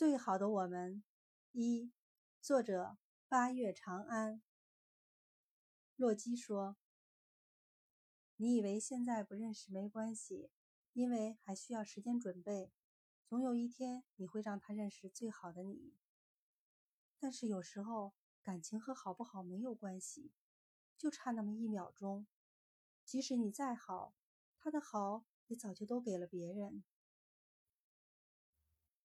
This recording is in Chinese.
最好的我们一作者八月长安。洛基说你以为现在不认识没关系因为还需要时间准备总有一天你会让他认识最好的你。但是有时候感情和好不好没有关系就差那么一秒钟。即使你再好他的好也早就都给了别人